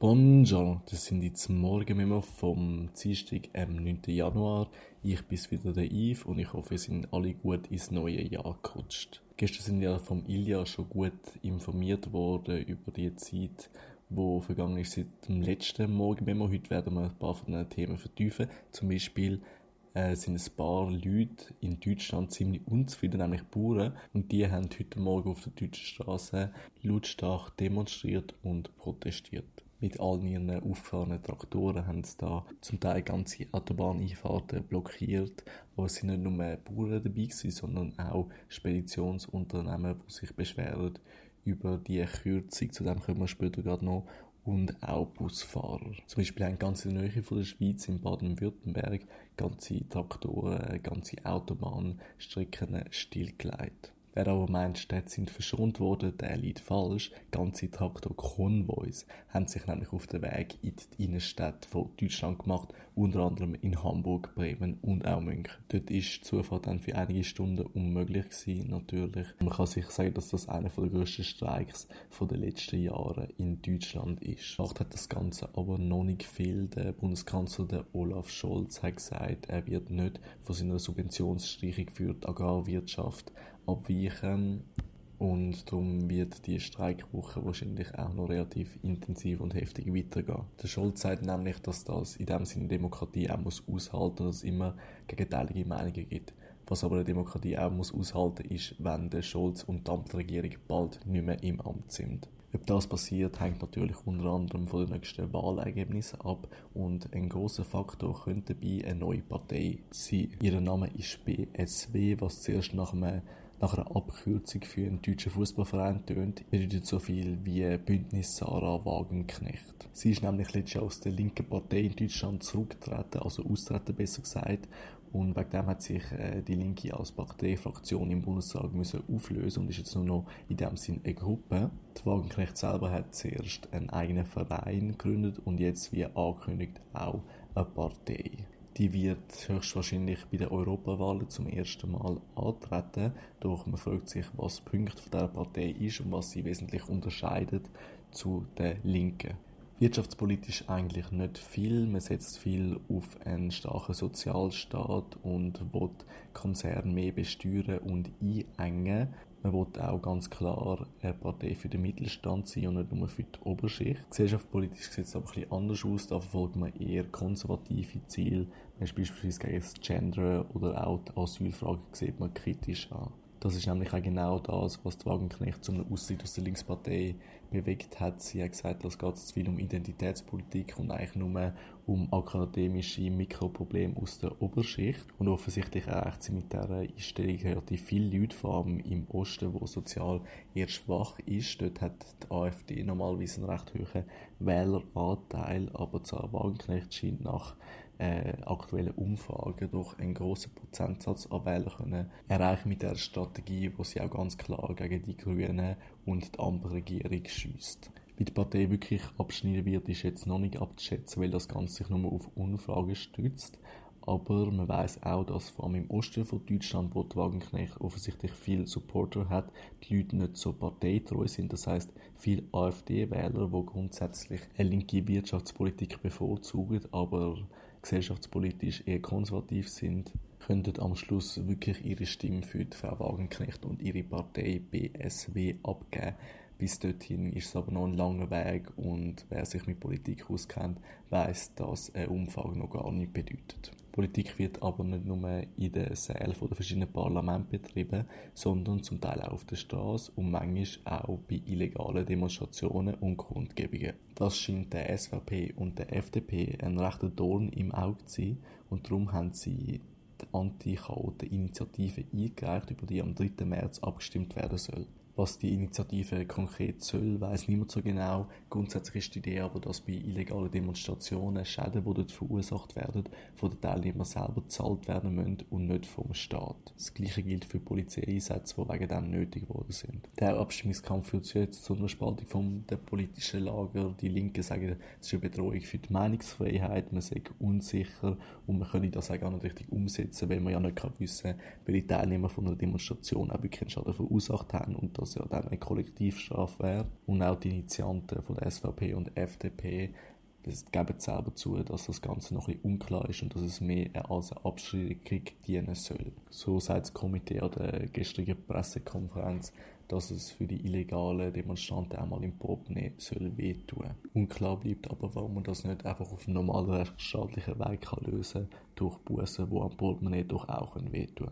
Bonjour, das sind jetzt Morgenmemo vom Dienstag, am 9. Januar. Ich bin wieder der Yves und ich hoffe, wir sind alle gut ins neue Jahr gerutscht. Gestern sind wir vom Ilja schon gut informiert worden über die Zeit, wo vergangen ist seit dem letzten Morgenmemo. Heute werden wir ein paar von den Themen vertiefen. Zum Beispiel äh, sind ein paar Leute in Deutschland ziemlich unzufrieden, nämlich Bauern. Und die haben heute Morgen auf der deutschen Straße lautstark demonstriert und protestiert mit all ihren aufgefahrenen Traktoren haben sie da zum Teil ganze Autobahneinfahrten blockiert. Aber es sind nicht nur Bauern dabei gewesen, sondern auch Speditionsunternehmen, die sich beschweren über die Kürzung. Zu dem kommen wir später gerade noch. Und auch Busfahrer. Zum Beispiel haben ganz in der Nähe von der Schweiz, in Baden-Württemberg, ganze Traktoren, ganze Autobahnstrecken stillgelegt. Wer aber meint, Städte sind verschont worden, der liegt falsch. Ganze Traktor-Konvois haben sich nämlich auf den Weg in die Innenstädte von Deutschland gemacht, unter anderem in Hamburg, Bremen und auch München. Dort ist die Zufahrt dann für einige Stunden unmöglich gewesen, natürlich. Man kann sich sagen, dass das einer der grössten Streiks der letzten Jahre in Deutschland ist. Macht hat das Ganze aber noch nicht viel. Der Bundeskanzler der Olaf Scholz hat gesagt, er wird nicht von seiner Subventionsstreichung für die Agrarwirtschaft abweichen. Und darum wird die Streikwoche wahrscheinlich auch noch relativ intensiv und heftig weitergehen. Der Scholz sagt nämlich, dass das in dem Sinne Demokratie auch muss aushalten, dass es immer gegenteilige Meinungen gibt. Was aber eine Demokratie auch muss aushalten, ist, wenn der Scholz und die Amtsregierung bald nicht mehr im Amt sind. Ob das passiert, hängt natürlich unter anderem von den nächsten Wahlergebnissen ab und ein großer Faktor könnte dabei eine neue Partei sein. Ihr Name ist BSW, was zuerst nach einem nach einer Abkürzung für einen deutschen Fußballverein tönt, bedeutet so viel wie Bündnis Sarah Wagenknecht. Sie ist nämlich letztes Jahr aus der linken Partei in Deutschland zurückgetreten, also austreten besser gesagt, und wegen dem hat sich äh, die Linke als Parteifraktion im Bundestag müssen auflösen und ist jetzt nur noch in dem Sinn eine Gruppe. Die Wagenknecht selber hat zuerst einen eigenen Verein gegründet und jetzt, wie angekündigt, auch eine Partei. Die wird höchstwahrscheinlich bei den Europawahlen zum ersten Mal antreten. Doch man fragt sich, was die Punkt dieser Partei ist und was sie wesentlich unterscheidet zu der Linken. Wirtschaftspolitisch eigentlich nicht viel. Man setzt viel auf einen starken Sozialstaat und will Konzerne mehr besteuern und einengen. Man will auch ganz klar eine Partei für den Mittelstand sein und nicht nur für die Oberschicht. Gesellschaftspolitisch sieht es aber ein bisschen anders aus. Da verfolgt man eher konservative Ziele. Man ist beispielsweise gegen das Gender oder auch die Asylfrage sieht man kritisch an. Das ist nämlich auch genau das, was die Wagenknecht zum Austritt aus der Linkspartei bewegt hat. Sie hat gesagt, es geht zu viel um Identitätspolitik und eigentlich nur um akademische Mikroprobleme aus der Oberschicht. Und offensichtlich erreicht sie mit dieser Einstellung relativ viele Leute, vor allem im Osten, wo sozial eher schwach ist. Dort hat die AfD normalerweise einen recht hohen Wähleranteil, aber zur Wagenknecht scheint nach äh, aktuellen Umfragen doch einen grossen Prozentsatz an Wählern können erreichen mit der Strategie, wo sie auch ganz klar gegen die Grünen und die Ampelregierung schießt. Wie die Partei wirklich abschneiden wird, ist jetzt noch nicht abzuschätzen, weil das Ganze sich nur auf Umfragen stützt. Aber man weiß auch, dass vor allem im Osten von Deutschland, wo die Wagenknecht offensichtlich viel Supporter hat, die Leute nicht so parteitreu sind. Das heißt, viele AfD-Wähler, die grundsätzlich eine linke Wirtschaftspolitik bevorzugen, aber gesellschaftspolitisch eher konservativ sind, könnten am Schluss wirklich ihre Stimme für die Frau Wagenknecht und ihre Partei BSW abgeben. Bis dorthin ist es aber noch ein langer Weg und wer sich mit Politik auskennt, weiß, dass ein Umfang noch gar nicht bedeutet. Politik wird aber nicht nur in den Sälen der verschiedenen Parlamente betrieben, sondern zum Teil auch auf der Straße und manchmal auch bei illegalen Demonstrationen und Kundgebungen. Das scheint der SVP und der FDP ein rechter Dorn im Auge zu sein und darum haben sie die Anti-Chaoten-Initiative eingereicht, über die am 3. März abgestimmt werden soll. Was die Initiative konkret soll, weiß niemand so genau. Grundsätzlich ist die Idee aber, dass bei illegalen Demonstrationen Schäden, die dort verursacht werden, von den Teilnehmern selber gezahlt werden müssen und nicht vom Staat. Das gleiche gilt für Polizeieinsätze, die wegen dem nötig geworden sind. Der Abstimmungskampf führt jetzt zu einer Spaltung vom der politischen Lager. Die Linken sagen, es ist eine Bedrohung für die Meinungsfreiheit, man sei unsicher und man könne das auch gar nicht richtig umsetzen, weil man ja nicht wissen kann, welche Teilnehmer von einer Demonstration auch wirklich einen Schaden verursacht haben und das was ja dann eine Kollektivstrafe wäre. Und auch die Initianten von der SVP und FDP das geben selber zu, dass das Ganze noch ein unklar ist und dass es mehr als eine Abschreckung dienen soll. So sagt das Komitee an der gestrigen Pressekonferenz, dass es für die illegalen Demonstranten einmal im Portemonnaie soll wehtun. Unklar bleibt aber, warum man das nicht einfach auf normalen rechtsstaatlichen Weg kann lösen kann, durch Bussen, die am Portemonnaie doch auch wehtun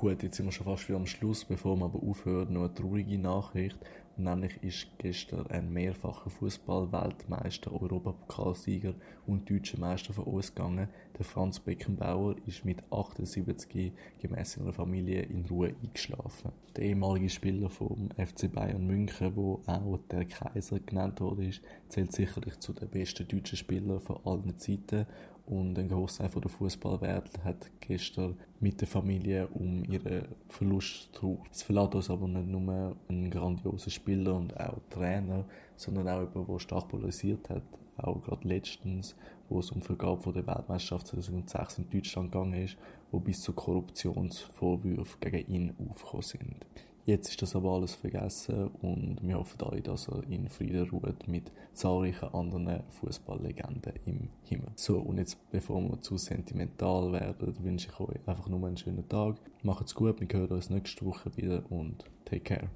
Gut, jetzt sind wir schon fast wieder am Schluss, bevor wir aber aufhören, noch eine traurige Nachricht. Nämlich ist gestern ein mehrfacher Fußball-Weltmeister, Europapokalsieger und deutscher Meister von uns gegangen. Der Franz Beckenbauer ist mit 78 gemäß seiner Familie in Ruhe eingeschlafen. Der ehemalige Spieler vom FC Bayern München, wo auch der Kaiser genannt wurde, zählt sicherlich zu den besten deutschen Spielern von allen Zeiten und ein Großteil der Fußballwelt hat gestern mit der Familie um ihren Verlust trauert. Es verlässt uns aber nicht nur ein grandioser Spieler und auch Trainer, sondern auch jemand, der stark polarisiert hat. Auch gerade letztens, wo es um die Vergabe der Weltmeisterschaft 2006 in Deutschland gegangen ist, wo bis zu Korruptionsvorwürfen gegen ihn aufgekommen sind. Jetzt ist das aber alles vergessen und wir hoffen alle, dass er in Frieden ruht mit zahlreichen anderen Fußballlegenden im Himmel. So, und jetzt, bevor wir zu sentimental werden, wünsche ich euch einfach nur einen schönen Tag. Macht's gut, wir hören uns nächste Woche wieder und take care.